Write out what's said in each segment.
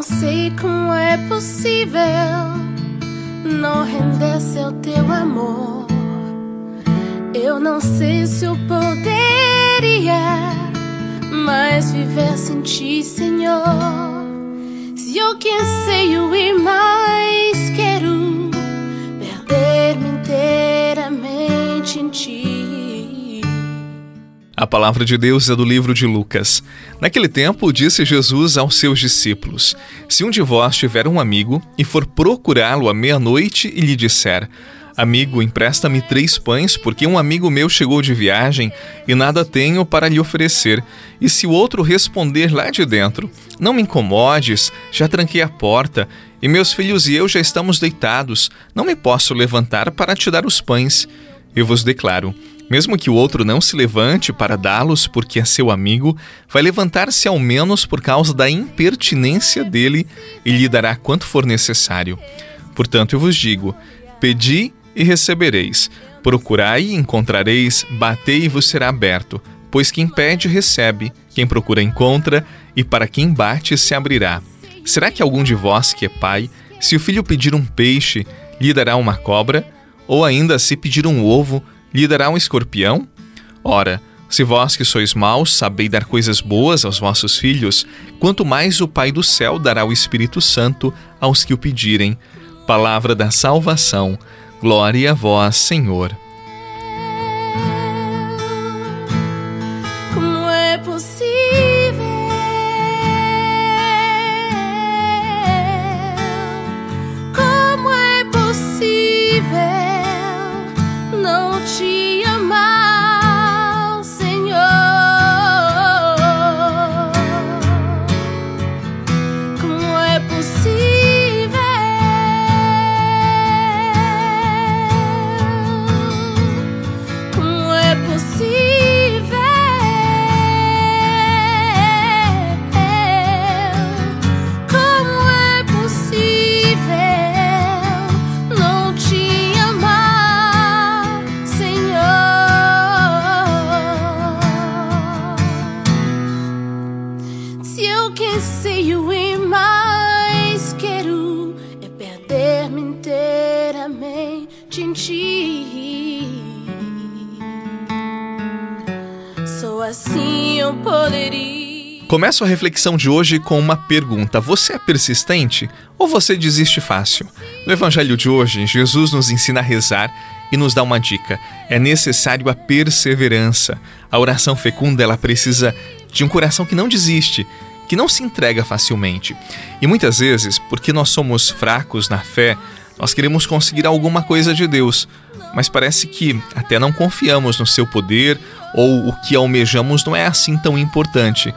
não sei como é possível não render-se ao teu amor. Eu não sei se eu poderia mais viver sem ti, Senhor. Se eu que anseio e mais quero perder-me inteiramente em ti. A palavra de Deus é do livro de Lucas. Naquele tempo, disse Jesus aos seus discípulos: Se um de vós tiver um amigo e for procurá-lo à meia-noite e lhe disser: Amigo, empresta-me três pães, porque um amigo meu chegou de viagem e nada tenho para lhe oferecer. E se o outro responder lá de dentro: Não me incomodes, já tranquei a porta, e meus filhos e eu já estamos deitados, não me posso levantar para te dar os pães. Eu vos declaro: mesmo que o outro não se levante para dá-los porque é seu amigo, vai levantar-se ao menos por causa da impertinência dele e lhe dará quanto for necessário. Portanto, eu vos digo: pedi e recebereis. Procurai e encontrareis, batei e vos será aberto. Pois quem pede, recebe, quem procura, encontra, e para quem bate, se abrirá. Será que algum de vós que é pai, se o filho pedir um peixe, lhe dará uma cobra? Ou ainda, se pedir um ovo, lhe dará um escorpião? Ora, se vós que sois maus sabeis dar coisas boas aos vossos filhos, quanto mais o Pai do céu dará o Espírito Santo aos que o pedirem. Palavra da salvação. Glória a vós, Senhor. Não assim eu poderia. Começo a reflexão de hoje com uma pergunta: Você é persistente ou você desiste fácil? No Evangelho de hoje, Jesus nos ensina a rezar e nos dá uma dica: é necessário a perseverança. A oração fecunda ela precisa de um coração que não desiste, que não se entrega facilmente. E muitas vezes, porque nós somos fracos na fé, nós queremos conseguir alguma coisa de Deus, mas parece que até não confiamos no seu poder ou o que almejamos não é assim tão importante.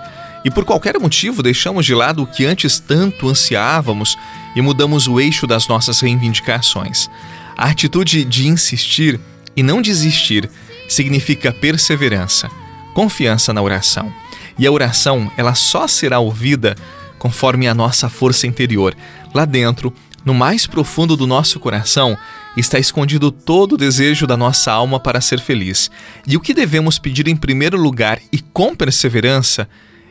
E por qualquer motivo deixamos de lado o que antes tanto ansiávamos e mudamos o eixo das nossas reivindicações. A atitude de insistir e não desistir significa perseverança, confiança na oração. E a oração, ela só será ouvida conforme a nossa força interior. Lá dentro, no mais profundo do nosso coração, está escondido todo o desejo da nossa alma para ser feliz. E o que devemos pedir em primeiro lugar e com perseverança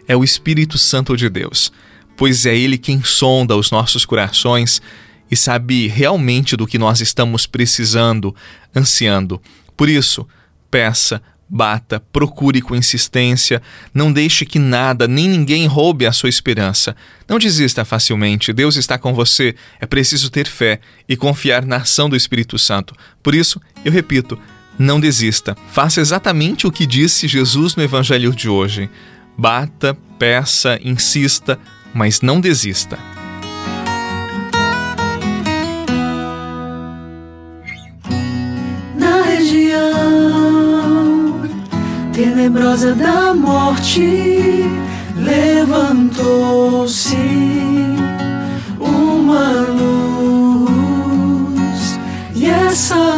é o Espírito Santo de Deus, pois é Ele quem sonda os nossos corações e sabe realmente do que nós estamos precisando, ansiando. Por isso, peça, bata, procure com insistência, não deixe que nada nem ninguém roube a sua esperança. Não desista facilmente, Deus está com você, é preciso ter fé e confiar na ação do Espírito Santo. Por isso, eu repito, não desista. Faça exatamente o que disse Jesus no Evangelho de hoje. Bata, peça, insista, mas não desista. Tenebrosa da morte, levantou-se uma luz, e essa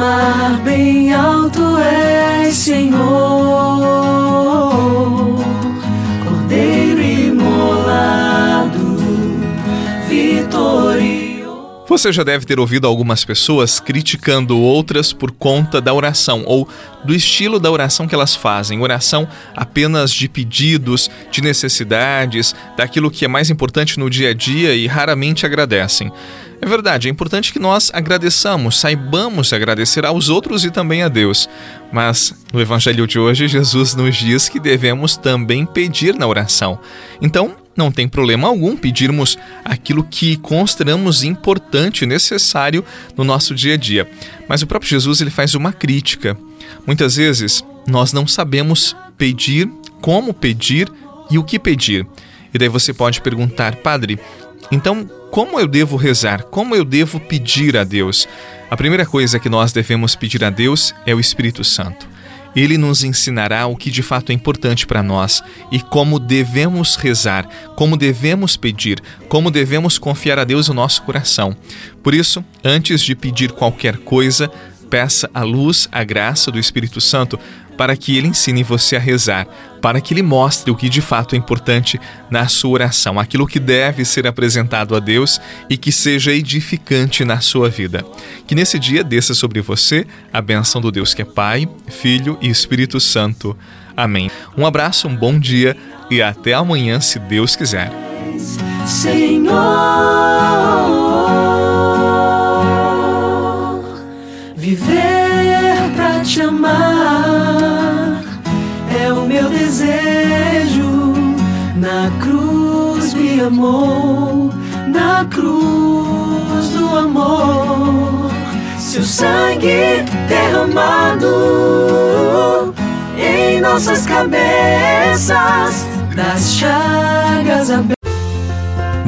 proclamar bem alto és, Senhor. Cordeiro imolado, vitorioso. Você já deve ter ouvido algumas pessoas criticando outras por conta da oração ou do estilo da oração que elas fazem. Oração apenas de pedidos, de necessidades, daquilo que é mais importante no dia a dia e raramente agradecem. É verdade, é importante que nós agradeçamos, saibamos agradecer aos outros e também a Deus. Mas no Evangelho de hoje, Jesus nos diz que devemos também pedir na oração. Então, não tem problema algum pedirmos aquilo que consideramos importante, necessário no nosso dia a dia. Mas o próprio Jesus ele faz uma crítica. Muitas vezes nós não sabemos pedir, como pedir e o que pedir. E daí você pode perguntar, Padre, então como eu devo rezar? Como eu devo pedir a Deus? A primeira coisa que nós devemos pedir a Deus é o Espírito Santo. Ele nos ensinará o que de fato é importante para nós e como devemos rezar, como devemos pedir, como devemos confiar a Deus o nosso coração. Por isso, antes de pedir qualquer coisa, peça a luz, a graça do Espírito Santo para que ele ensine você a rezar, para que ele mostre o que de fato é importante na sua oração, aquilo que deve ser apresentado a Deus e que seja edificante na sua vida. Que nesse dia desça sobre você a benção do Deus que é Pai, Filho e Espírito Santo. Amém. Um abraço, um bom dia e até amanhã, se Deus quiser. Senhor, viver te amar é o meu desejo. Na cruz me amou, na cruz do amor, seu sangue derramado em nossas cabeças, das chagas abertas.